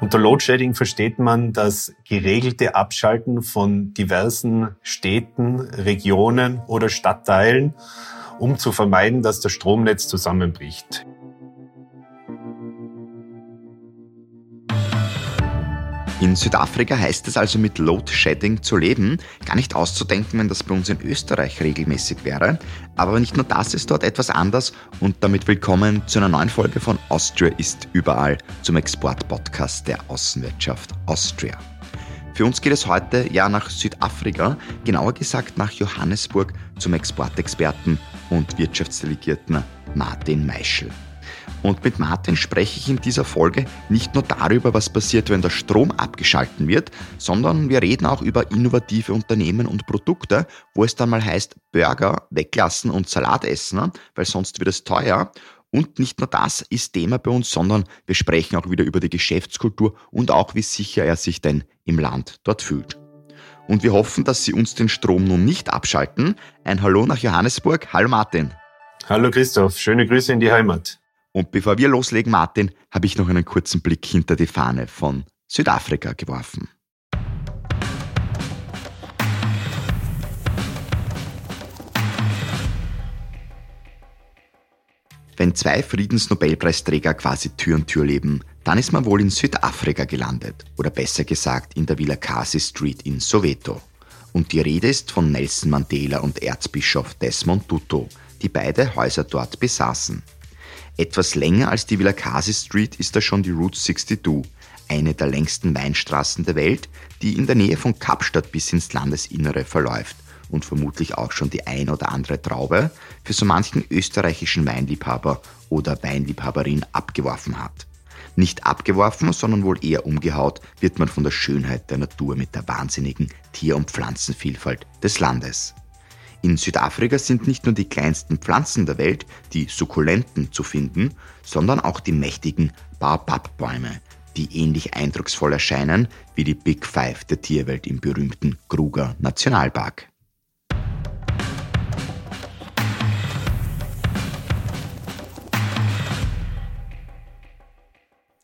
Unter Loadshedding versteht man das geregelte Abschalten von diversen Städten, Regionen oder Stadtteilen, um zu vermeiden, dass das Stromnetz zusammenbricht. In Südafrika heißt es also mit Load Shedding zu leben. Gar nicht auszudenken, wenn das bei uns in Österreich regelmäßig wäre. Aber nicht nur das ist dort etwas anders und damit willkommen zu einer neuen Folge von Austria ist überall zum Export-Podcast der Außenwirtschaft Austria. Für uns geht es heute ja nach Südafrika, genauer gesagt nach Johannesburg zum Exportexperten und Wirtschaftsdelegierten Martin Meischel. Und mit Martin spreche ich in dieser Folge nicht nur darüber, was passiert, wenn der Strom abgeschalten wird, sondern wir reden auch über innovative Unternehmen und Produkte, wo es dann mal heißt, Burger weglassen und Salat essen, weil sonst wird es teuer. Und nicht nur das ist Thema bei uns, sondern wir sprechen auch wieder über die Geschäftskultur und auch, wie sicher er sich denn im Land dort fühlt. Und wir hoffen, dass Sie uns den Strom nun nicht abschalten. Ein Hallo nach Johannesburg. Hallo Martin. Hallo Christoph, schöne Grüße in die Heimat. Und bevor wir loslegen, Martin, habe ich noch einen kurzen Blick hinter die Fahne von Südafrika geworfen. Wenn zwei Friedensnobelpreisträger quasi Tür und Tür leben, dann ist man wohl in Südafrika gelandet. Oder besser gesagt in der Villa Kasi Street in Soweto. Und die Rede ist von Nelson Mandela und Erzbischof Desmond Tutu, die beide Häuser dort besaßen. Etwas länger als die Villacasi Street ist da schon die Route 62, eine der längsten Weinstraßen der Welt, die in der Nähe von Kapstadt bis ins Landesinnere verläuft und vermutlich auch schon die ein oder andere Traube für so manchen österreichischen Weinliebhaber oder Weinliebhaberin abgeworfen hat. Nicht abgeworfen, sondern wohl eher umgehaut wird man von der Schönheit der Natur mit der wahnsinnigen Tier- und Pflanzenvielfalt des Landes. In Südafrika sind nicht nur die kleinsten Pflanzen der Welt, die Sukkulenten, zu finden, sondern auch die mächtigen Baobab-Bäume, die ähnlich eindrucksvoll erscheinen wie die Big Five der Tierwelt im berühmten Kruger Nationalpark.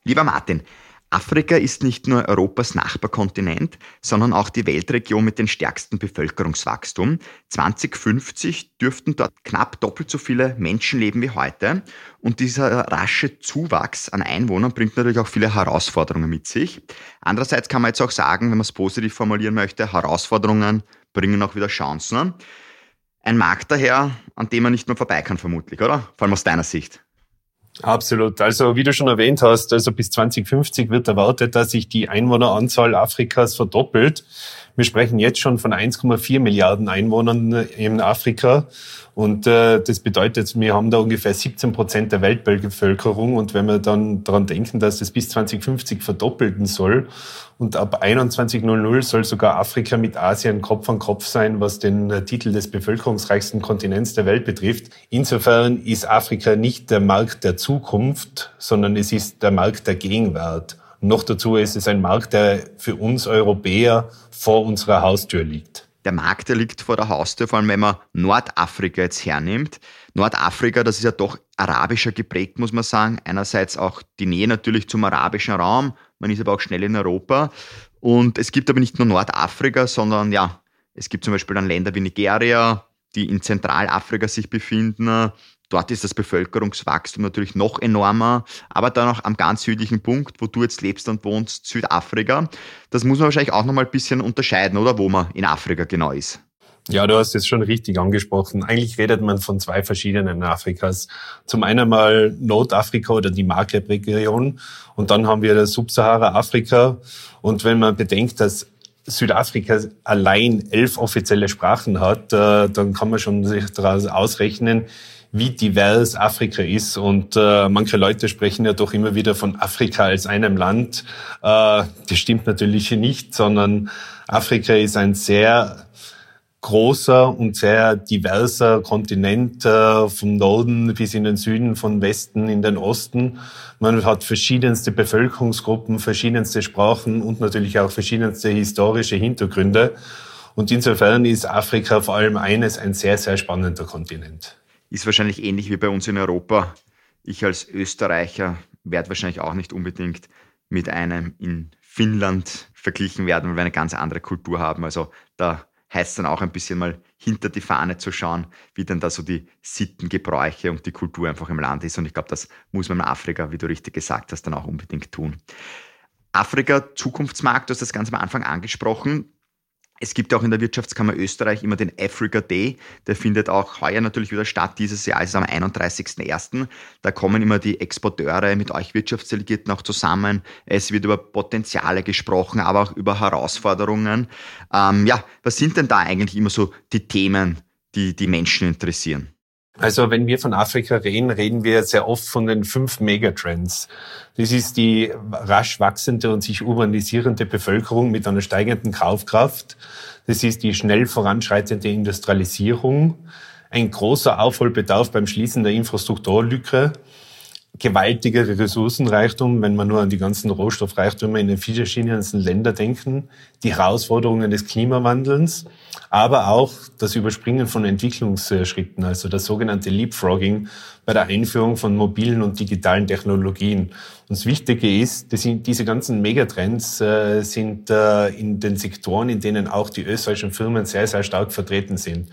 Lieber Martin, Afrika ist nicht nur Europas Nachbarkontinent, sondern auch die Weltregion mit dem stärksten Bevölkerungswachstum. 2050 dürften dort knapp doppelt so viele Menschen leben wie heute. Und dieser rasche Zuwachs an Einwohnern bringt natürlich auch viele Herausforderungen mit sich. Andererseits kann man jetzt auch sagen, wenn man es positiv formulieren möchte, Herausforderungen bringen auch wieder Chancen. Ein Markt daher, an dem man nicht mehr vorbei kann, vermutlich, oder? Vor allem aus deiner Sicht. Absolut. Also wie du schon erwähnt hast, also bis 2050 wird erwartet, dass sich die Einwohneranzahl Afrikas verdoppelt. Wir sprechen jetzt schon von 1,4 Milliarden Einwohnern in Afrika. Und äh, das bedeutet, wir haben da ungefähr 17 Prozent der Weltbevölkerung. Und wenn wir dann daran denken, dass das bis 2050 verdoppelten soll und ab 21.00 soll sogar Afrika mit Asien Kopf an Kopf sein, was den äh, Titel des bevölkerungsreichsten Kontinents der Welt betrifft. Insofern ist Afrika nicht der Markt der Zukunft, sondern es ist der Markt der Gegenwart. Noch dazu ist es ein Markt, der für uns Europäer vor unserer Haustür liegt. Der Markt, der liegt vor der Haustür, vor allem wenn man Nordafrika jetzt hernimmt. Nordafrika, das ist ja doch arabischer geprägt, muss man sagen. Einerseits auch die Nähe natürlich zum arabischen Raum, man ist aber auch schnell in Europa. Und es gibt aber nicht nur Nordafrika, sondern ja, es gibt zum Beispiel dann Länder wie Nigeria, die in Zentralafrika sich befinden, Dort ist das Bevölkerungswachstum natürlich noch enormer, aber dann auch am ganz südlichen Punkt, wo du jetzt lebst und wohnst, Südafrika. Das muss man wahrscheinlich auch nochmal ein bisschen unterscheiden, oder wo man in Afrika genau ist. Ja, du hast es schon richtig angesprochen. Eigentlich redet man von zwei verschiedenen Afrikas. Zum einen mal Nordafrika oder die Maghreb-Region und dann haben wir das Subsahara-Afrika. Und wenn man bedenkt, dass Südafrika allein elf offizielle Sprachen hat, äh, dann kann man schon sich daraus ausrechnen, wie divers Afrika ist. Und äh, manche Leute sprechen ja doch immer wieder von Afrika als einem Land. Äh, das stimmt natürlich nicht, sondern Afrika ist ein sehr großer und sehr diverser Kontinent äh, vom Norden bis in den Süden, von Westen in den Osten. Man hat verschiedenste Bevölkerungsgruppen, verschiedenste Sprachen und natürlich auch verschiedenste historische Hintergründe. Und insofern ist Afrika vor allem eines ein sehr, sehr spannender Kontinent. Ist wahrscheinlich ähnlich wie bei uns in Europa. Ich als Österreicher werde wahrscheinlich auch nicht unbedingt mit einem in Finnland verglichen werden, weil wir eine ganz andere Kultur haben. Also da heißt es dann auch ein bisschen mal hinter die Fahne zu schauen, wie denn da so die Sitten, Gebräuche und die Kultur einfach im Land ist. Und ich glaube, das muss man in Afrika, wie du richtig gesagt hast, dann auch unbedingt tun. Afrika, Zukunftsmarkt, du hast das ganz am Anfang angesprochen. Es gibt auch in der Wirtschaftskammer Österreich immer den Africa Day. Der findet auch heuer natürlich wieder statt. Dieses Jahr ist es am 31.01. Da kommen immer die Exporteure mit euch Wirtschaftsdelegierten auch zusammen. Es wird über Potenziale gesprochen, aber auch über Herausforderungen. Ähm, ja, was sind denn da eigentlich immer so die Themen, die die Menschen interessieren? Also wenn wir von Afrika reden, reden wir sehr oft von den fünf Megatrends. Das ist die rasch wachsende und sich urbanisierende Bevölkerung mit einer steigenden Kaufkraft. Das ist die schnell voranschreitende Industrialisierung. Ein großer Aufholbedarf beim Schließen der Infrastrukturlücke gewaltigere Ressourcenreichtum, wenn man nur an die ganzen Rohstoffreichtümer in den verschiedensten Ländern denken, die Herausforderungen des Klimawandels, aber auch das Überspringen von Entwicklungsschritten, also das sogenannte Leapfrogging bei der Einführung von mobilen und digitalen Technologien. Und das Wichtige ist, dass diese ganzen Megatrends äh, sind äh, in den Sektoren, in denen auch die österreichischen Firmen sehr, sehr stark vertreten sind.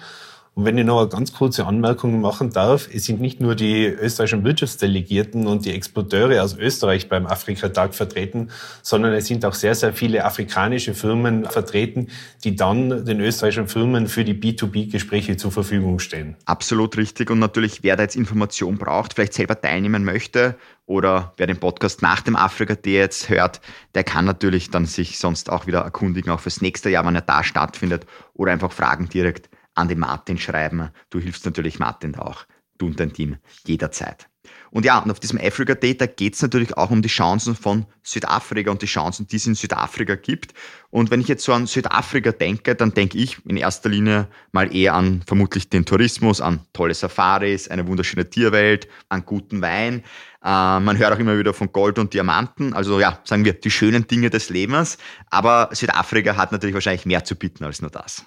Und wenn ich noch eine ganz kurze Anmerkung machen darf, es sind nicht nur die österreichischen Wirtschaftsdelegierten und die Exporteure aus Österreich beim Afrikatag vertreten, sondern es sind auch sehr, sehr viele afrikanische Firmen vertreten, die dann den österreichischen Firmen für die B2B-Gespräche zur Verfügung stehen. Absolut richtig. Und natürlich, wer da jetzt Information braucht, vielleicht selber teilnehmen möchte oder wer den Podcast nach dem Afrika Day jetzt hört, der kann natürlich dann sich sonst auch wieder erkundigen, auch fürs nächste Jahr, wann er da stattfindet oder einfach Fragen direkt an den Martin schreiben. Du hilfst natürlich Martin auch, du und dein Team jederzeit. Und ja, und auf diesem Africa Day, da geht es natürlich auch um die Chancen von Südafrika und die Chancen, die es in Südafrika gibt. Und wenn ich jetzt so an Südafrika denke, dann denke ich in erster Linie mal eher an vermutlich den Tourismus, an tolle Safaris, eine wunderschöne Tierwelt, an guten Wein. Äh, man hört auch immer wieder von Gold und Diamanten, also ja, sagen wir, die schönen Dinge des Lebens. Aber Südafrika hat natürlich wahrscheinlich mehr zu bieten als nur das.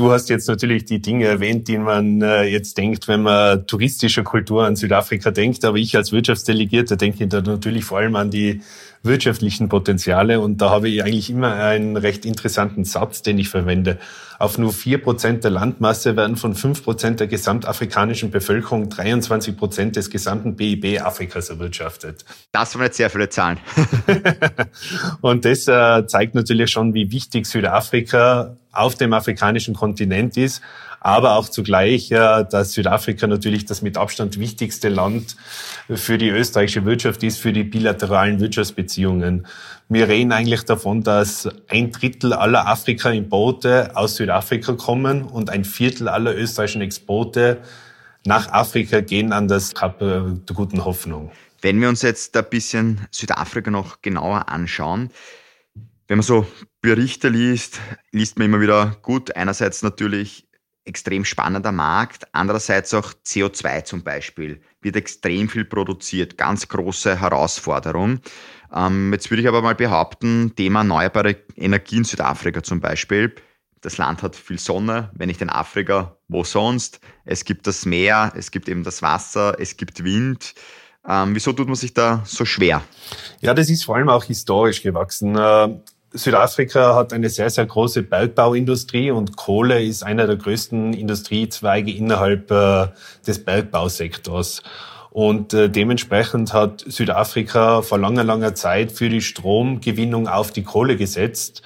Du hast jetzt natürlich die Dinge erwähnt, die man äh, jetzt denkt, wenn man touristische Kultur an Südafrika denkt. Aber ich als Wirtschaftsdelegierter denke da natürlich vor allem an die wirtschaftlichen Potenziale. Und da habe ich eigentlich immer einen recht interessanten Satz, den ich verwende. Auf nur vier Prozent der Landmasse werden von fünf Prozent der gesamtafrikanischen Bevölkerung 23 Prozent des gesamten BIP Afrikas erwirtschaftet. Das waren jetzt sehr viele Zahlen. und das äh, zeigt natürlich schon, wie wichtig Südafrika auf dem afrikanischen Kontinent ist aber auch zugleich, dass Südafrika natürlich das mit Abstand wichtigste Land für die österreichische Wirtschaft ist, für die bilateralen Wirtschaftsbeziehungen. Wir reden eigentlich davon, dass ein Drittel aller Afrika-Importe aus Südafrika kommen und ein Viertel aller österreichischen Exporte nach Afrika gehen an das Kap der guten Hoffnung. Wenn wir uns jetzt ein bisschen Südafrika noch genauer anschauen, wenn man so Berichte liest, liest man immer wieder gut. Einerseits natürlich extrem spannender Markt. Andererseits auch CO2 zum Beispiel wird extrem viel produziert. Ganz große Herausforderung. Ähm, jetzt würde ich aber mal behaupten, Thema erneuerbare Energien Südafrika zum Beispiel. Das Land hat viel Sonne. Wenn nicht in Afrika, wo sonst? Es gibt das Meer, es gibt eben das Wasser, es gibt Wind. Ähm, wieso tut man sich da so schwer? Ja, das ist vor allem auch historisch gewachsen. Südafrika hat eine sehr, sehr große Bergbauindustrie und Kohle ist einer der größten Industriezweige innerhalb äh, des Bergbausektors. Und äh, dementsprechend hat Südafrika vor langer, langer Zeit für die Stromgewinnung auf die Kohle gesetzt,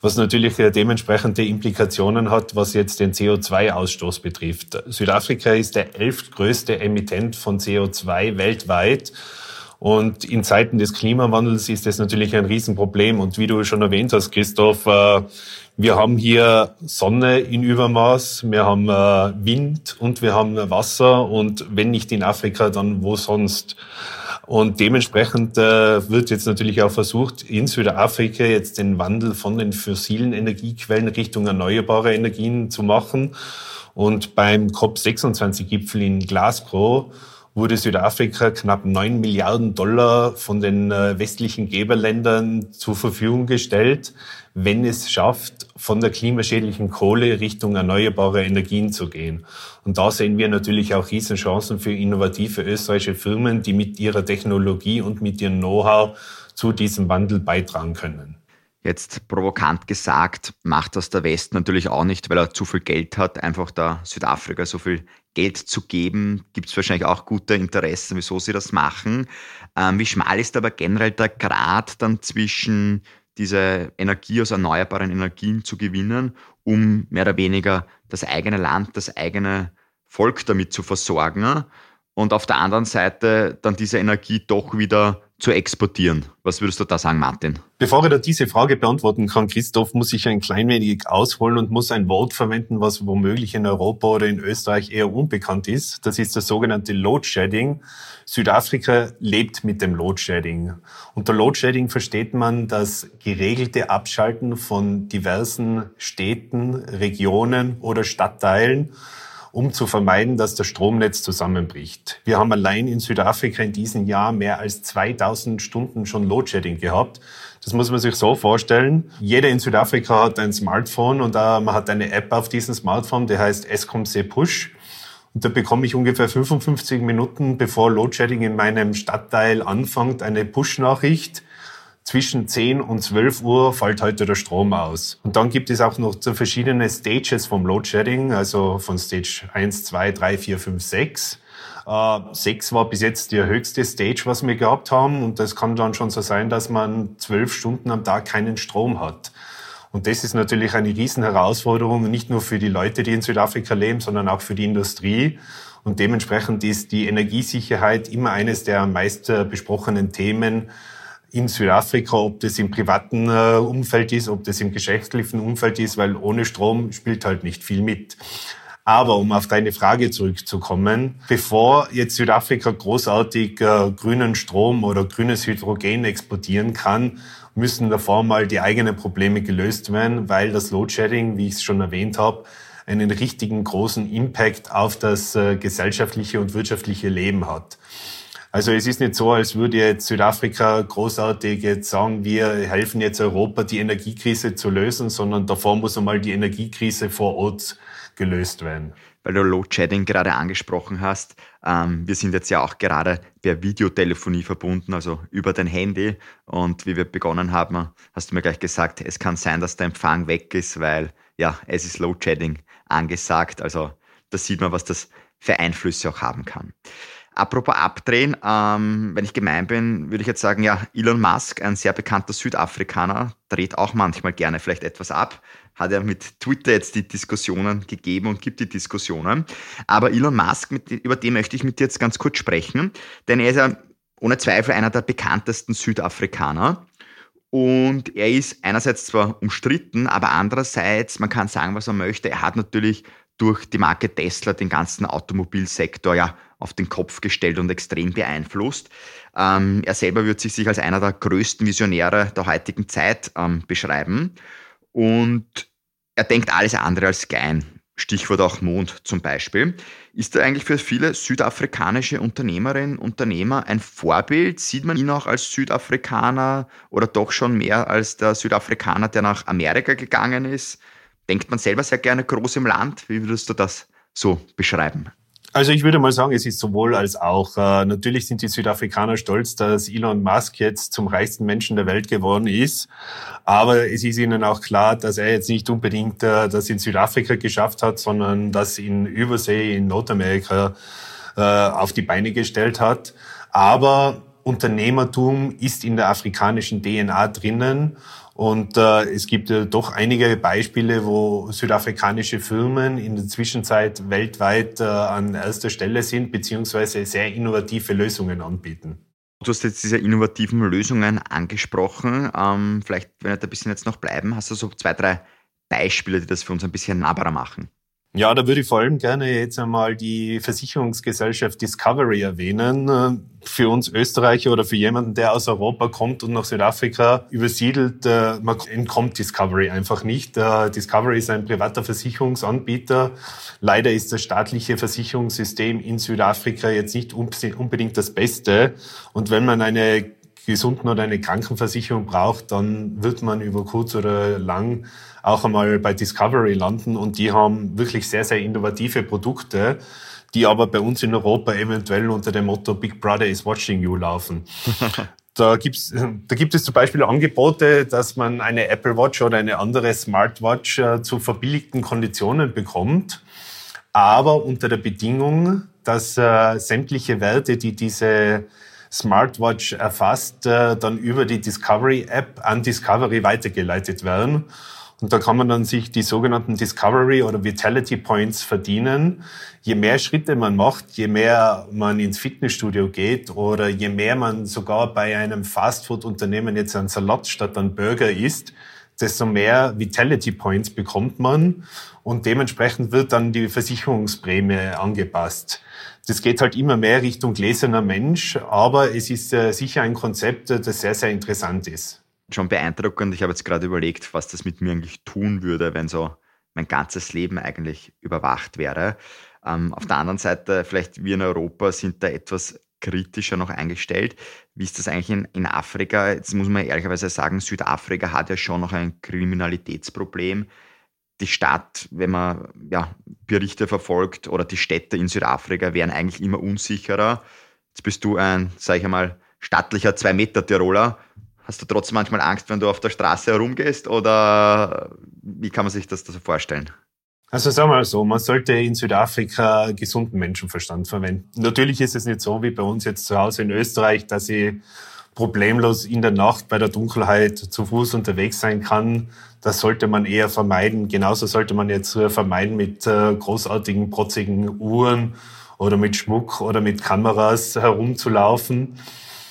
was natürlich äh, dementsprechende Implikationen hat, was jetzt den CO2-Ausstoß betrifft. Südafrika ist der elftgrößte Emittent von CO2 weltweit und in Zeiten des Klimawandels ist das natürlich ein Riesenproblem. Und wie du schon erwähnt hast, Christoph, äh, wir haben hier Sonne in Übermaß, wir haben äh, Wind und wir haben Wasser. Und wenn nicht in Afrika, dann wo sonst? Und dementsprechend äh, wird jetzt natürlich auch versucht, in Südafrika jetzt den Wandel von den fossilen Energiequellen Richtung erneuerbare Energien zu machen. Und beim COP26-Gipfel in Glasgow wurde Südafrika knapp 9 Milliarden Dollar von den äh, westlichen Geberländern zur Verfügung gestellt, wenn es schafft, von der klimaschädlichen Kohle Richtung erneuerbare Energien zu gehen. Und da sehen wir natürlich auch Riesenchancen für innovative österreichische Firmen, die mit ihrer Technologie und mit ihrem Know-how zu diesem Wandel beitragen können. Jetzt provokant gesagt, macht das der Westen natürlich auch nicht, weil er zu viel Geld hat, einfach da Südafrika so viel Geld zu geben. Gibt es wahrscheinlich auch gute Interessen, wieso sie das machen. Ähm, wie schmal ist aber generell der Grad dann zwischen diese Energie aus erneuerbaren Energien zu gewinnen, um mehr oder weniger das eigene Land, das eigene Volk damit zu versorgen und auf der anderen Seite dann diese Energie doch wieder zu exportieren. Was würdest du da sagen, Martin? Bevor ich da diese Frage beantworten kann, Christoph, muss ich ein klein wenig ausholen und muss ein Wort verwenden, was womöglich in Europa oder in Österreich eher unbekannt ist. Das ist das sogenannte Load Shedding. Südafrika lebt mit dem Load Shedding. Unter Load Shedding versteht man das geregelte Abschalten von diversen Städten, Regionen oder Stadtteilen um zu vermeiden, dass das Stromnetz zusammenbricht. Wir haben allein in Südafrika in diesem Jahr mehr als 2000 Stunden schon Loadshedding gehabt. Das muss man sich so vorstellen. Jeder in Südafrika hat ein Smartphone und äh, man hat eine App auf diesem Smartphone, die heißt Escom-C Push. Und da bekomme ich ungefähr 55 Minuten, bevor Loadshedding in meinem Stadtteil anfängt, eine Push-Nachricht zwischen 10 und 12 Uhr fällt heute der Strom aus. Und dann gibt es auch noch so verschiedene Stages vom Load Shedding, also von Stage 1, 2, 3, 4, 5, 6. Äh, 6 war bis jetzt die höchste Stage, was wir gehabt haben. Und das kann dann schon so sein, dass man zwölf Stunden am Tag keinen Strom hat. Und das ist natürlich eine riesen Herausforderung, nicht nur für die Leute, die in Südafrika leben, sondern auch für die Industrie. Und dementsprechend ist die Energiesicherheit immer eines der am meisten besprochenen Themen in Südafrika, ob das im privaten äh, Umfeld ist, ob das im geschäftlichen Umfeld ist, weil ohne Strom spielt halt nicht viel mit. Aber um auf deine Frage zurückzukommen, bevor jetzt Südafrika großartig äh, grünen Strom oder grünes Hydrogen exportieren kann, müssen davor mal die eigenen Probleme gelöst werden, weil das Loadshedding, wie ich es schon erwähnt habe, einen richtigen großen Impact auf das äh, gesellschaftliche und wirtschaftliche Leben hat. Also es ist nicht so, als würde jetzt Südafrika großartig jetzt sagen, wir helfen jetzt Europa, die Energiekrise zu lösen, sondern davor muss einmal die Energiekrise vor Ort gelöst werden. Weil du Load Shedding gerade angesprochen hast, ähm, wir sind jetzt ja auch gerade per Videotelefonie verbunden, also über dein Handy. Und wie wir begonnen haben, hast du mir gleich gesagt, es kann sein, dass der Empfang weg ist, weil ja, es ist Load Shedding angesagt. Also da sieht man, was das für Einflüsse auch haben kann. Apropos abdrehen, ähm, wenn ich gemein bin, würde ich jetzt sagen, ja, Elon Musk, ein sehr bekannter Südafrikaner, dreht auch manchmal gerne vielleicht etwas ab. Hat er mit Twitter jetzt die Diskussionen gegeben und gibt die Diskussionen. Aber Elon Musk, mit, über den möchte ich mit dir jetzt ganz kurz sprechen, denn er ist ja ohne Zweifel einer der bekanntesten Südafrikaner. Und er ist einerseits zwar umstritten, aber andererseits, man kann sagen, was er möchte, er hat natürlich durch die Marke Tesla den ganzen Automobilsektor ja auf den Kopf gestellt und extrem beeinflusst. Ähm, er selber würde sich als einer der größten Visionäre der heutigen Zeit ähm, beschreiben. Und er denkt alles andere als klein. Stichwort auch Mond zum Beispiel. Ist er eigentlich für viele südafrikanische Unternehmerinnen und Unternehmer ein Vorbild? Sieht man ihn auch als Südafrikaner oder doch schon mehr als der Südafrikaner, der nach Amerika gegangen ist? Denkt man selber sehr gerne groß im Land? Wie würdest du das so beschreiben? Also ich würde mal sagen, es ist sowohl als auch. Äh, natürlich sind die Südafrikaner stolz, dass Elon Musk jetzt zum reichsten Menschen der Welt geworden ist. Aber es ist ihnen auch klar, dass er jetzt nicht unbedingt äh, das in Südafrika geschafft hat, sondern das in Übersee, in Nordamerika äh, auf die Beine gestellt hat. Aber Unternehmertum ist in der afrikanischen DNA drinnen. Und äh, es gibt äh, doch einige Beispiele, wo südafrikanische Firmen in der Zwischenzeit weltweit äh, an erster Stelle sind, beziehungsweise sehr innovative Lösungen anbieten. Du hast jetzt diese innovativen Lösungen angesprochen. Ähm, vielleicht, wenn wir da ein bisschen jetzt noch bleiben, hast du so zwei, drei Beispiele, die das für uns ein bisschen nahbarer machen? Ja, da würde ich vor allem gerne jetzt einmal die Versicherungsgesellschaft Discovery erwähnen. Für uns Österreicher oder für jemanden, der aus Europa kommt und nach Südafrika übersiedelt, äh, man entkommt Discovery einfach nicht. Äh, Discovery ist ein privater Versicherungsanbieter. Leider ist das staatliche Versicherungssystem in Südafrika jetzt nicht unbedingt das Beste. Und wenn man eine gesunden oder eine Krankenversicherung braucht, dann wird man über kurz oder lang auch einmal bei Discovery landen und die haben wirklich sehr, sehr innovative Produkte, die aber bei uns in Europa eventuell unter dem Motto Big Brother is watching you laufen. Da, gibt's, da gibt es zum Beispiel Angebote, dass man eine Apple Watch oder eine andere Smartwatch äh, zu verbilligten Konditionen bekommt, aber unter der Bedingung, dass äh, sämtliche Werte, die diese Smartwatch erfasst, äh, dann über die Discovery App an Discovery weitergeleitet werden. Und da kann man dann sich die sogenannten Discovery oder Vitality Points verdienen. Je mehr Schritte man macht, je mehr man ins Fitnessstudio geht oder je mehr man sogar bei einem Fastfood-Unternehmen jetzt einen Salat statt einen Burger isst, desto mehr Vitality Points bekommt man und dementsprechend wird dann die Versicherungsprämie angepasst. Das geht halt immer mehr Richtung gläserner Mensch, aber es ist äh, sicher ein Konzept, das sehr, sehr interessant ist schon beeindruckend. Ich habe jetzt gerade überlegt, was das mit mir eigentlich tun würde, wenn so mein ganzes Leben eigentlich überwacht wäre. Ähm, auf der anderen Seite, vielleicht wir in Europa sind da etwas kritischer noch eingestellt. Wie ist das eigentlich in, in Afrika? Jetzt muss man ehrlicherweise sagen, Südafrika hat ja schon noch ein Kriminalitätsproblem. Die Stadt, wenn man ja, Berichte verfolgt, oder die Städte in Südafrika wären eigentlich immer unsicherer. Jetzt bist du ein, sage ich einmal, stattlicher Zwei-Meter-Tiroler Hast du trotzdem manchmal Angst, wenn du auf der Straße herumgehst oder wie kann man sich das so vorstellen? Also sagen wir mal so, man sollte in Südafrika gesunden Menschenverstand verwenden. Natürlich ist es nicht so wie bei uns jetzt zu Hause in Österreich, dass ich problemlos in der Nacht bei der Dunkelheit zu Fuß unterwegs sein kann. Das sollte man eher vermeiden. Genauso sollte man jetzt vermeiden mit äh, großartigen, protzigen Uhren oder mit Schmuck oder mit Kameras herumzulaufen.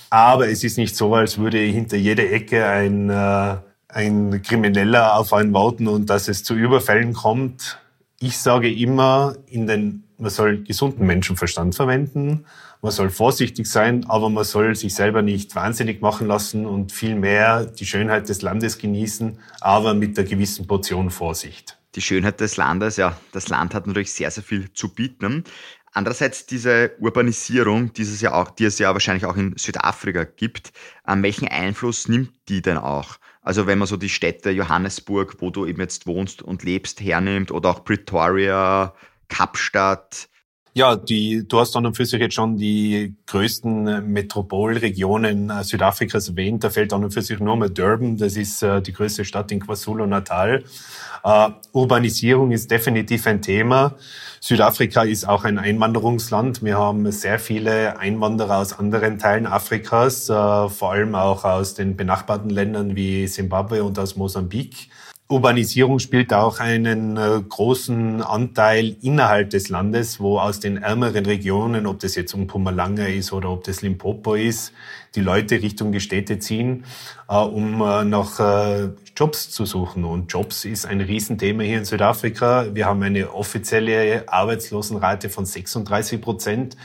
Aber es ist nicht so, als würde hinter jeder Ecke ein, äh, ein Krimineller auf einen warten und dass es zu Überfällen kommt. Ich sage immer, in den, man soll gesunden Menschenverstand verwenden, man soll vorsichtig sein, aber man soll sich selber nicht wahnsinnig machen lassen und vielmehr die Schönheit des Landes genießen, aber mit einer gewissen Portion Vorsicht. Die Schönheit des Landes, ja, das Land hat natürlich sehr, sehr viel zu bieten. Andererseits diese Urbanisierung, die es ja, auch, die es ja wahrscheinlich auch in Südafrika gibt, ähm, welchen Einfluss nimmt die denn auch? Also wenn man so die Städte Johannesburg, wo du eben jetzt wohnst und lebst, hernimmt oder auch Pretoria, Kapstadt, ja, die, du hast dann und für sich jetzt schon die größten Metropolregionen äh, Südafrikas erwähnt. Da fällt dann und für sich nur mal Durban. Das ist äh, die größte Stadt in KwaZulu-Natal. Uh, Urbanisierung ist definitiv ein Thema. Südafrika ist auch ein Einwanderungsland. Wir haben sehr viele Einwanderer aus anderen Teilen Afrikas, uh, vor allem auch aus den benachbarten Ländern wie Simbabwe und aus Mosambik. Urbanisierung spielt auch einen äh, großen Anteil innerhalb des Landes, wo aus den ärmeren Regionen, ob das jetzt um Pumalanga ist oder ob das Limpopo ist, die Leute Richtung die Städte ziehen, äh, um äh, nach Jobs zu suchen. Und Jobs ist ein Riesenthema hier in Südafrika. Wir haben eine offizielle Arbeitslosenrate von 36 Prozent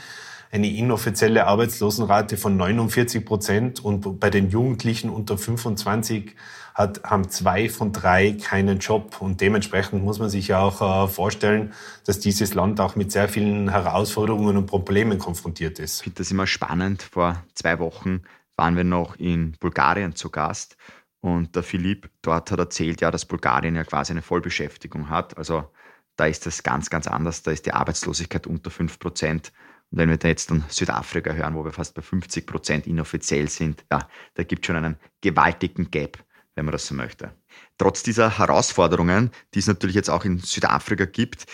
eine inoffizielle Arbeitslosenrate von 49 Prozent und bei den Jugendlichen unter 25 hat, haben zwei von drei keinen Job. Und dementsprechend muss man sich ja auch äh, vorstellen, dass dieses Land auch mit sehr vielen Herausforderungen und Problemen konfrontiert ist. Ich finde das immer spannend. Vor zwei Wochen waren wir noch in Bulgarien zu Gast. Und der Philipp dort hat erzählt, ja, dass Bulgarien ja quasi eine Vollbeschäftigung hat. Also da ist das ganz, ganz anders. Da ist die Arbeitslosigkeit unter 5 Prozent. Und wenn wir da jetzt dann Südafrika hören, wo wir fast bei 50 Prozent inoffiziell sind, ja, da gibt es schon einen gewaltigen Gap wenn man das so möchte. Trotz dieser Herausforderungen, die es natürlich jetzt auch in Südafrika gibt,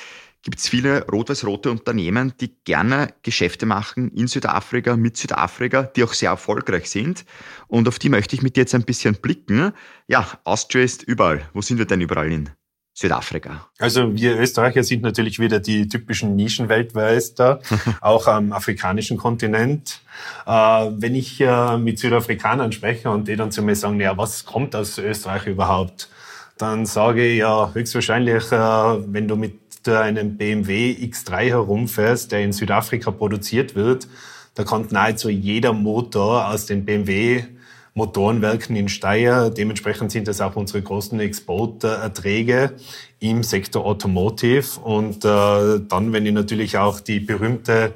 gibt es viele rot-weiß-rote Unternehmen, die gerne Geschäfte machen in Südafrika, mit Südafrika, die auch sehr erfolgreich sind. Und auf die möchte ich mit dir jetzt ein bisschen blicken. Ja, Austria ist überall. Wo sind wir denn überall hin? Südafrika? Also wir Österreicher sind natürlich wieder die typischen Nischenweltmeister, auch am afrikanischen Kontinent. Äh, wenn ich äh, mit Südafrikanern spreche und die dann zu mir sagen, ja, was kommt aus Österreich überhaupt? Dann sage ich ja höchstwahrscheinlich, äh, wenn du mit einem BMW X3 herumfährst, der in Südafrika produziert wird, da kommt nahezu jeder Motor aus den BMW Motorenwerken in Steyr. Dementsprechend sind das auch unsere großen Exporterträge im Sektor Automotive. Und äh, dann, wenn ich natürlich auch die berühmte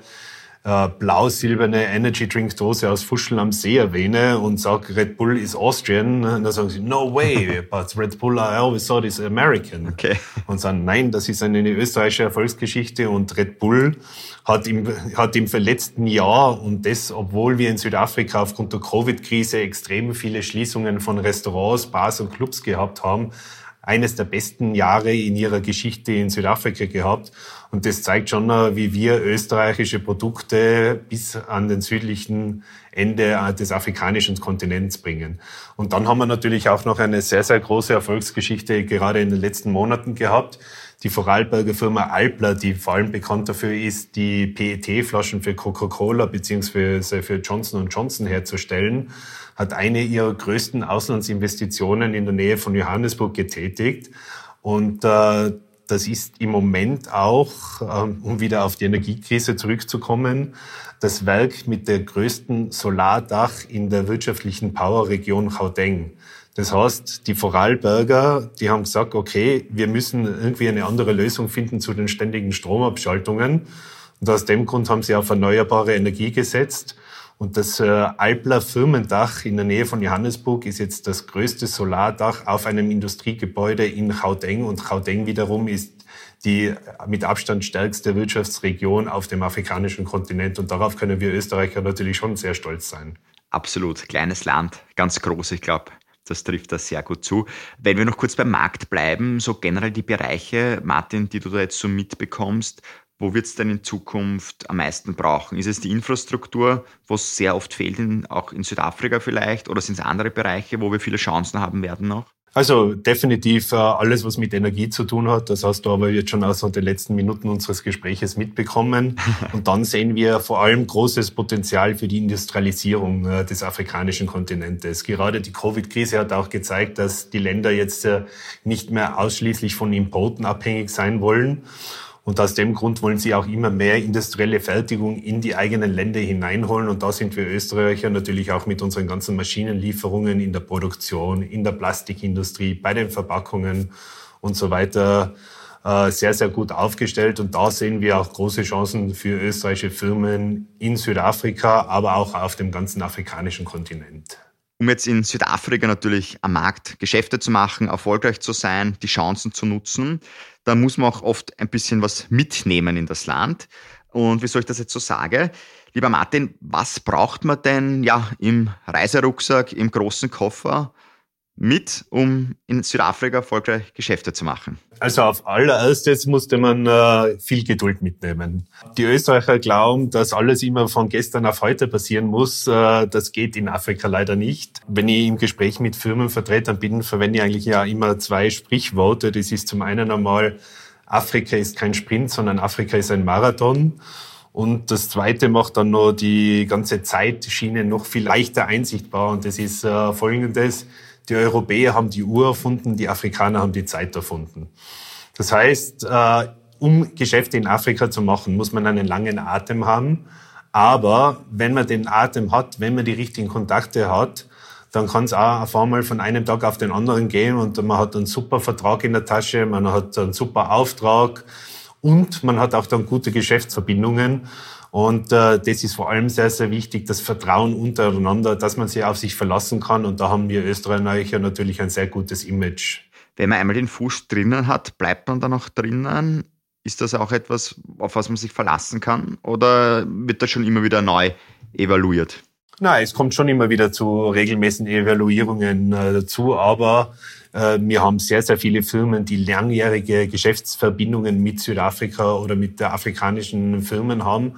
äh, blau-silberne Energy Drink Dose aus Fuschel am See erwähne und sage, Red Bull is Austrian, dann sagen sie, no way, but Red Bull, I always thought is American. Okay. Und sagen, nein, das ist eine österreichische Erfolgsgeschichte und Red Bull hat im, hat im letzten Jahr und das, obwohl wir in Südafrika aufgrund der Covid-Krise extrem viele Schließungen von Restaurants, Bars und Clubs gehabt haben, eines der besten Jahre in ihrer Geschichte in Südafrika gehabt. Und das zeigt schon, wie wir österreichische Produkte bis an den südlichen Ende des afrikanischen Kontinents bringen. Und dann haben wir natürlich auch noch eine sehr, sehr große Erfolgsgeschichte gerade in den letzten Monaten gehabt. Die Vorarlberger Firma Alpla, die vor allem bekannt dafür ist, die PET-Flaschen für Coca-Cola beziehungsweise für Johnson Johnson herzustellen, hat eine ihrer größten Auslandsinvestitionen in der Nähe von Johannesburg getätigt. Und äh, das ist im Moment auch, ähm, um wieder auf die Energiekrise zurückzukommen, das Werk mit der größten Solardach in der wirtschaftlichen Powerregion Gauteng. Das heißt, die Vorarlberger, die haben gesagt, okay, wir müssen irgendwie eine andere Lösung finden zu den ständigen Stromabschaltungen. Und aus dem Grund haben sie auf erneuerbare Energie gesetzt. Und das äh, Alpler Firmendach in der Nähe von Johannesburg ist jetzt das größte Solardach auf einem Industriegebäude in Gauteng. Und Gauteng wiederum ist die mit Abstand stärkste Wirtschaftsregion auf dem afrikanischen Kontinent. Und darauf können wir Österreicher natürlich schon sehr stolz sein. Absolut. Kleines Land, ganz groß, ich glaube. Das trifft da sehr gut zu. Wenn wir noch kurz beim Markt bleiben, so generell die Bereiche, Martin, die du da jetzt so mitbekommst, wo wird es denn in Zukunft am meisten brauchen? Ist es die Infrastruktur, wo es sehr oft fehlt, in, auch in Südafrika vielleicht, oder sind es andere Bereiche, wo wir viele Chancen haben werden noch? Also definitiv äh, alles, was mit Energie zu tun hat. Das hast du aber jetzt schon aus den letzten Minuten unseres Gespräches mitbekommen. Und dann sehen wir vor allem großes Potenzial für die Industrialisierung äh, des afrikanischen Kontinentes. Gerade die Covid-Krise hat auch gezeigt, dass die Länder jetzt äh, nicht mehr ausschließlich von Importen abhängig sein wollen. Und aus dem Grund wollen sie auch immer mehr industrielle Fertigung in die eigenen Länder hineinholen. Und da sind wir Österreicher natürlich auch mit unseren ganzen Maschinenlieferungen in der Produktion, in der Plastikindustrie, bei den Verpackungen und so weiter äh, sehr, sehr gut aufgestellt. Und da sehen wir auch große Chancen für österreichische Firmen in Südafrika, aber auch auf dem ganzen afrikanischen Kontinent. Um jetzt in Südafrika natürlich am Markt Geschäfte zu machen, erfolgreich zu sein, die Chancen zu nutzen, da muss man auch oft ein bisschen was mitnehmen in das Land. Und wieso ich das jetzt so sage? Lieber Martin, was braucht man denn ja im Reiserucksack, im großen Koffer, mit, um in Südafrika erfolgreich Geschäfte zu machen? Also auf allererstes musste man äh, viel Geduld mitnehmen. Die Österreicher glauben, dass alles immer von gestern auf heute passieren muss. Äh, das geht in Afrika leider nicht. Wenn ich im Gespräch mit Firmenvertretern bin, verwende ich eigentlich ja immer zwei Sprichworte. Das ist zum einen einmal, Afrika ist kein Sprint, sondern Afrika ist ein Marathon. Und das Zweite macht dann nur die ganze Zeitschiene noch viel leichter einsichtbar. Und das ist äh, folgendes. Die Europäer haben die Uhr erfunden, die Afrikaner haben die Zeit erfunden. Das heißt, äh, um Geschäfte in Afrika zu machen, muss man einen langen Atem haben. Aber wenn man den Atem hat, wenn man die richtigen Kontakte hat, dann kann es auch auf einmal von einem Tag auf den anderen gehen und man hat einen super Vertrag in der Tasche, man hat einen super Auftrag und man hat auch dann gute Geschäftsverbindungen. Und äh, das ist vor allem sehr, sehr wichtig, das Vertrauen untereinander, dass man sich auf sich verlassen kann. Und da haben wir Österreicher natürlich ein sehr gutes Image. Wenn man einmal den Fuß drinnen hat, bleibt man dann auch drinnen? Ist das auch etwas, auf was man sich verlassen kann? Oder wird das schon immer wieder neu evaluiert? Nein, es kommt schon immer wieder zu regelmäßigen Evaluierungen äh, dazu, aber äh, wir haben sehr, sehr viele Firmen, die langjährige Geschäftsverbindungen mit Südafrika oder mit der afrikanischen Firmen haben.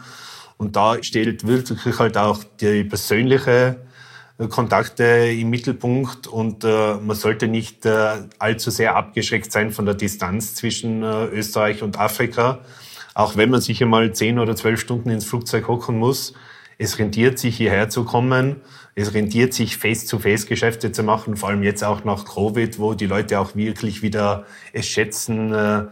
Und da steht wirklich halt auch die persönliche äh, Kontakte im Mittelpunkt und äh, man sollte nicht äh, allzu sehr abgeschreckt sein von der Distanz zwischen äh, Österreich und Afrika. Auch wenn man sich einmal zehn oder zwölf Stunden ins Flugzeug hocken muss, es rentiert sich hierher zu kommen. Es rentiert sich Face-to-Face-Geschäfte zu machen, vor allem jetzt auch nach Covid, wo die Leute auch wirklich wieder es schätzen, äh,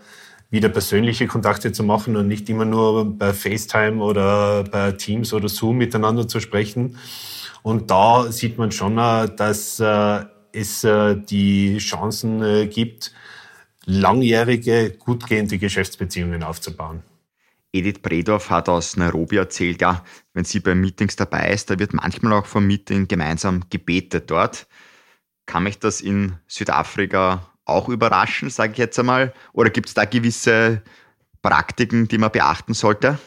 wieder persönliche Kontakte zu machen und nicht immer nur bei FaceTime oder bei Teams oder Zoom miteinander zu sprechen. Und da sieht man schon, dass es die Chancen gibt, langjährige, gut gehende Geschäftsbeziehungen aufzubauen. Edith Bredorf hat aus Nairobi erzählt, ja, wenn sie bei Meetings dabei ist, da wird manchmal auch vom Meeting gemeinsam gebetet dort. Kann mich das in Südafrika auch überraschen, sage ich jetzt einmal? Oder gibt es da gewisse Praktiken, die man beachten sollte?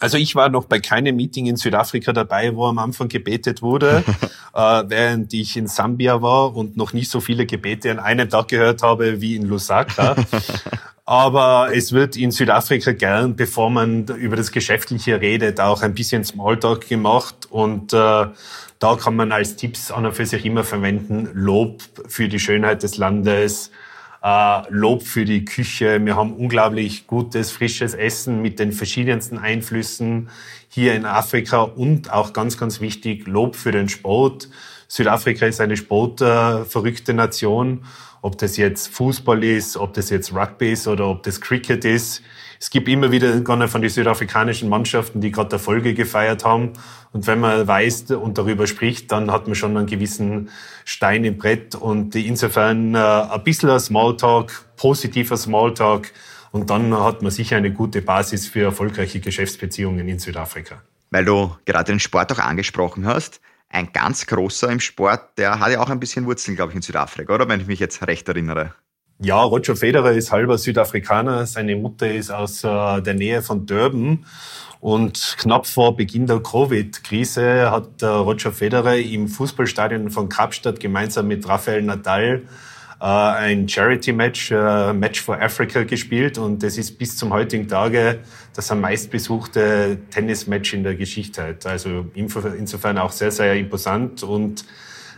Also ich war noch bei keinem Meeting in Südafrika dabei, wo am Anfang gebetet wurde, äh, während ich in Sambia war und noch nicht so viele Gebete an einem Tag gehört habe wie in Lusaka. Aber es wird in Südafrika gern, bevor man über das Geschäftliche redet, auch ein bisschen Smalltalk gemacht. Und äh, da kann man als Tipps an und für sich immer verwenden, Lob für die Schönheit des Landes, äh, Lob für die Küche. Wir haben unglaublich gutes, frisches Essen mit den verschiedensten Einflüssen hier in Afrika und auch ganz, ganz wichtig, Lob für den Sport. Südafrika ist eine sportverrückte Nation ob das jetzt Fußball ist, ob das jetzt Rugby ist oder ob das Cricket ist. Es gibt immer wieder von den südafrikanischen Mannschaften, die gerade Erfolge gefeiert haben. Und wenn man weiß und darüber spricht, dann hat man schon einen gewissen Stein im Brett. Und insofern äh, ein bisschen Smalltalk, positiver Smalltalk. Und dann hat man sicher eine gute Basis für erfolgreiche Geschäftsbeziehungen in Südafrika. Weil du gerade den Sport auch angesprochen hast ein ganz großer im Sport, der hat ja auch ein bisschen Wurzeln, glaube ich, in Südafrika, oder? Wenn ich mich jetzt recht erinnere. Ja, Roger Federer ist halber Südafrikaner. Seine Mutter ist aus äh, der Nähe von Durban. Und knapp vor Beginn der Covid-Krise hat äh, Roger Federer im Fußballstadion von Kapstadt gemeinsam mit Rafael Nadal ein Charity-Match, äh, Match for Africa gespielt und das ist bis zum heutigen Tage das am meistbesuchte Tennismatch in der Geschichte. Also insofern auch sehr, sehr imposant und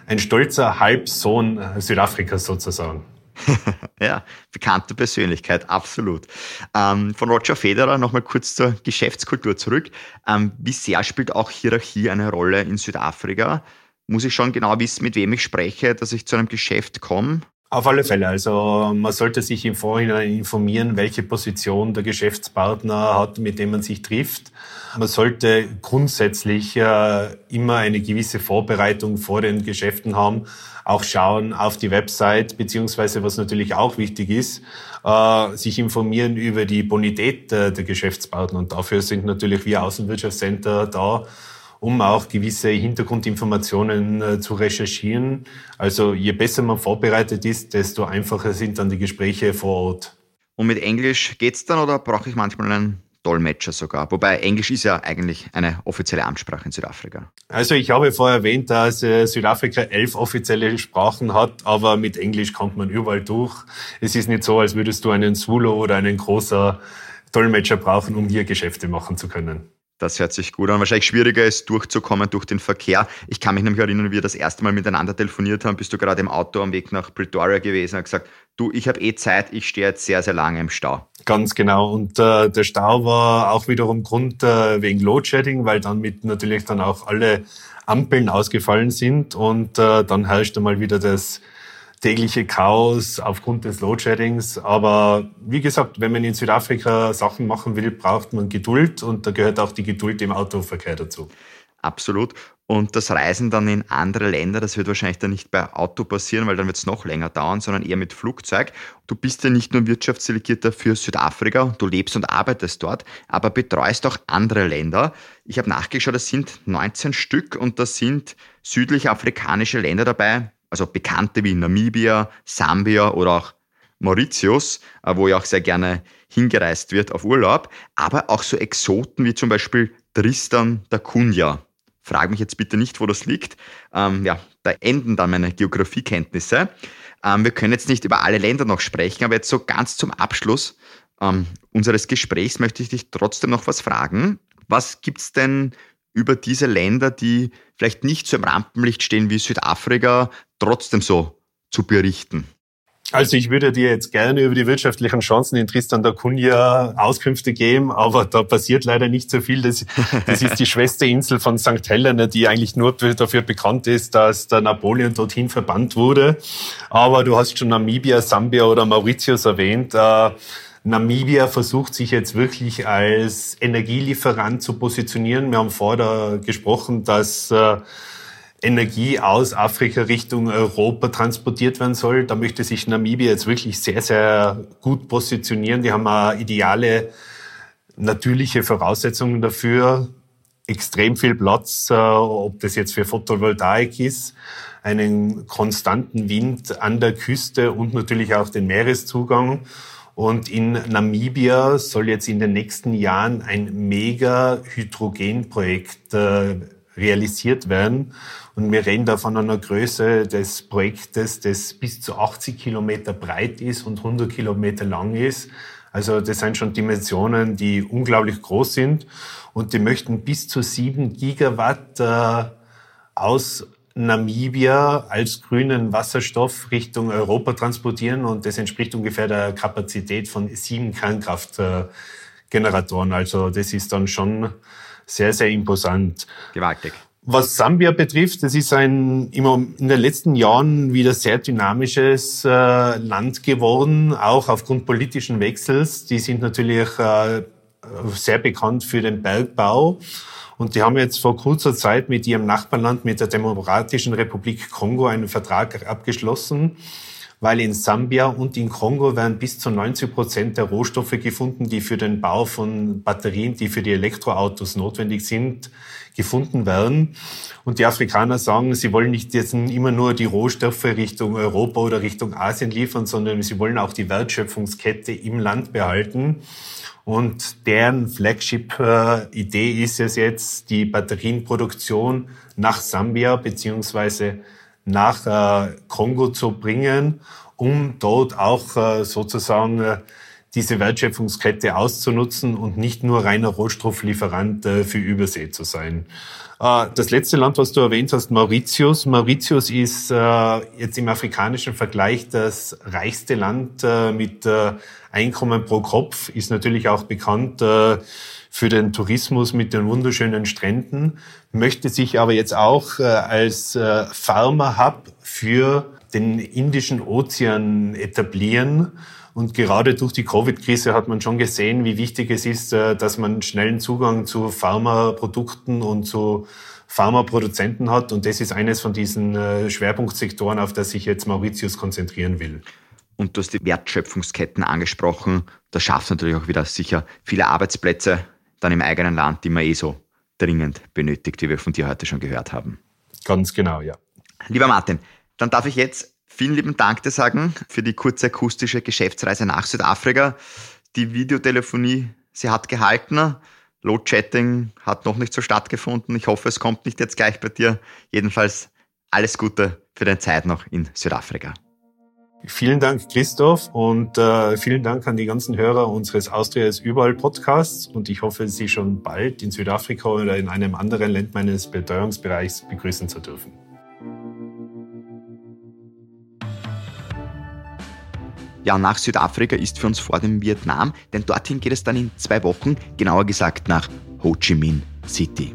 ein stolzer Halbsohn Südafrikas sozusagen. ja, bekannte Persönlichkeit, absolut. Ähm, von Roger Federer nochmal kurz zur Geschäftskultur zurück. Ähm, wie sehr spielt auch Hierarchie eine Rolle in Südafrika? Muss ich schon genau wissen, mit wem ich spreche, dass ich zu einem Geschäft komme? Auf alle Fälle. Also man sollte sich im Vorhinein informieren, welche Position der Geschäftspartner hat, mit dem man sich trifft. Man sollte grundsätzlich äh, immer eine gewisse Vorbereitung vor den Geschäften haben, auch schauen auf die Website, beziehungsweise was natürlich auch wichtig ist, äh, sich informieren über die Bonität der Geschäftspartner. Und dafür sind natürlich wir Außenwirtschaftscenter da, um auch gewisse Hintergrundinformationen äh, zu recherchieren. Also je besser man vorbereitet ist, desto einfacher sind dann die Gespräche vor Ort. Und mit Englisch geht's dann oder brauche ich manchmal einen Dolmetscher sogar. Wobei Englisch ist ja eigentlich eine offizielle Amtssprache in Südafrika. Also ich habe vorher erwähnt, dass äh, Südafrika elf offizielle Sprachen hat, aber mit Englisch kommt man überall durch. Es ist nicht so, als würdest du einen Zulu oder einen großer Dolmetscher brauchen, um hier Geschäfte machen zu können. Das hört sich gut an. Wahrscheinlich schwieriger ist, durchzukommen durch den Verkehr. Ich kann mich nämlich erinnern, wie wir das erste Mal miteinander telefoniert haben. Bist du gerade im Auto am Weg nach Pretoria gewesen und gesagt, du, ich habe eh Zeit, ich stehe jetzt sehr, sehr lange im Stau. Ganz genau. Und äh, der Stau war auch wiederum Grund äh, wegen Loadshedding, weil dann mit natürlich dann auch alle Ampeln ausgefallen sind und äh, dann herrschte mal wieder das tägliche Chaos aufgrund des Loadsheddings. Aber wie gesagt, wenn man in Südafrika Sachen machen will, braucht man Geduld und da gehört auch die Geduld im Autoverkehr dazu. Absolut. Und das Reisen dann in andere Länder, das wird wahrscheinlich dann nicht bei Auto passieren, weil dann wird es noch länger dauern, sondern eher mit Flugzeug. Du bist ja nicht nur Wirtschaftsdelegierter für Südafrika, du lebst und arbeitest dort, aber betreust auch andere Länder. Ich habe nachgeschaut, das sind 19 Stück und da sind südlich afrikanische Länder dabei, also bekannte wie Namibia, Sambia oder auch Mauritius, äh, wo ja auch sehr gerne hingereist wird auf Urlaub, aber auch so Exoten wie zum Beispiel Tristan da Cunha. Frag mich jetzt bitte nicht, wo das liegt. Ähm, ja, da enden dann meine Geografiekenntnisse. Ähm, wir können jetzt nicht über alle Länder noch sprechen, aber jetzt so ganz zum Abschluss ähm, unseres Gesprächs möchte ich dich trotzdem noch was fragen. Was gibt es denn über diese Länder, die vielleicht nicht so im Rampenlicht stehen wie Südafrika, trotzdem so zu berichten? Also ich würde dir jetzt gerne über die wirtschaftlichen Chancen in Tristan da Cunha Auskünfte geben, aber da passiert leider nicht so viel. Das, das ist die Schwesterinsel von St. Helena, die eigentlich nur dafür bekannt ist, dass der Napoleon dorthin verbannt wurde. Aber du hast schon Namibia, Sambia oder Mauritius erwähnt. Namibia versucht sich jetzt wirklich als Energielieferant zu positionieren. Wir haben vorher gesprochen, dass äh, Energie aus Afrika Richtung Europa transportiert werden soll. Da möchte sich Namibia jetzt wirklich sehr, sehr gut positionieren. Die haben eine ideale natürliche Voraussetzungen dafür. Extrem viel Platz, äh, ob das jetzt für Photovoltaik ist, einen konstanten Wind an der Küste und natürlich auch den Meereszugang. Und in Namibia soll jetzt in den nächsten Jahren ein Mega-Hydrogenprojekt äh, realisiert werden. Und wir reden da von einer Größe des Projektes, das bis zu 80 Kilometer breit ist und 100 Kilometer lang ist. Also das sind schon Dimensionen, die unglaublich groß sind. Und die möchten bis zu sieben Gigawatt äh, aus Namibia als grünen Wasserstoff Richtung Europa transportieren und das entspricht ungefähr der Kapazität von sieben Kernkraftgeneratoren. Also das ist dann schon sehr, sehr imposant. Gewaltig. Was Sambia betrifft, das ist ein immer in den letzten Jahren wieder sehr dynamisches äh, Land geworden, auch aufgrund politischen Wechsels. Die sind natürlich äh, sehr bekannt für den Bergbau und die haben jetzt vor kurzer Zeit mit ihrem Nachbarland, mit der Demokratischen Republik Kongo, einen Vertrag abgeschlossen, weil in Sambia und in Kongo werden bis zu 90 Prozent der Rohstoffe gefunden, die für den Bau von Batterien, die für die Elektroautos notwendig sind, gefunden werden. Und die Afrikaner sagen, sie wollen nicht jetzt immer nur die Rohstoffe Richtung Europa oder Richtung Asien liefern, sondern sie wollen auch die Wertschöpfungskette im Land behalten. Und deren Flagship-Idee ist es jetzt, die Batterienproduktion nach Sambia beziehungsweise nach äh, Kongo zu bringen, um dort auch äh, sozusagen äh, diese Wertschöpfungskette auszunutzen und nicht nur reiner Rohstofflieferant für Übersee zu sein. Das letzte Land, was du erwähnt hast, Mauritius. Mauritius ist jetzt im afrikanischen Vergleich das reichste Land mit Einkommen pro Kopf, ist natürlich auch bekannt für den Tourismus mit den wunderschönen Stränden, möchte sich aber jetzt auch als Pharma-Hub für den Indischen Ozean etablieren und gerade durch die Covid-Krise hat man schon gesehen, wie wichtig es ist, äh, dass man schnellen Zugang zu Pharmaprodukten und zu Pharmaproduzenten hat. Und das ist eines von diesen äh, Schwerpunktsektoren, auf das sich jetzt Mauritius konzentrieren will. Und du hast die Wertschöpfungsketten angesprochen. Das schafft natürlich auch wieder sicher viele Arbeitsplätze dann im eigenen Land, die man eh so dringend benötigt, wie wir von dir heute schon gehört haben. Ganz genau, ja. Lieber Martin, dann darf ich jetzt Vielen lieben Dank dir sagen für die kurze akustische Geschäftsreise nach Südafrika. Die Videotelefonie, sie hat gehalten. Load-Chatting hat noch nicht so stattgefunden. Ich hoffe, es kommt nicht jetzt gleich bei dir. Jedenfalls alles Gute für deine Zeit noch in Südafrika. Vielen Dank, Christoph, und äh, vielen Dank an die ganzen Hörer unseres Austria ist überall Podcasts. Und ich hoffe, Sie schon bald in Südafrika oder in einem anderen Land meines Betreuungsbereichs begrüßen zu dürfen. Ja, nach Südafrika ist für uns vor dem Vietnam, denn dorthin geht es dann in zwei Wochen, genauer gesagt nach Ho Chi Minh City.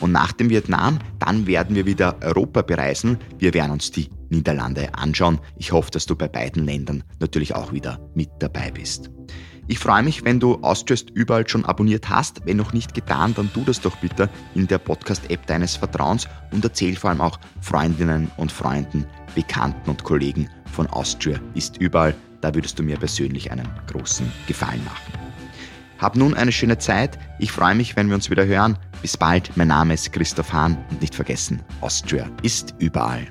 Und nach dem Vietnam, dann werden wir wieder Europa bereisen. Wir werden uns die Niederlande anschauen. Ich hoffe, dass du bei beiden Ländern natürlich auch wieder mit dabei bist. Ich freue mich, wenn du Austriast überall schon abonniert hast. Wenn noch nicht getan, dann tu das doch bitte in der Podcast-App deines Vertrauens und erzähl vor allem auch Freundinnen und Freunden, Bekannten und Kollegen von Austria ist überall. Da würdest du mir persönlich einen großen Gefallen machen. Hab nun eine schöne Zeit. Ich freue mich, wenn wir uns wieder hören. Bis bald. Mein Name ist Christoph Hahn und nicht vergessen, Austria ist überall.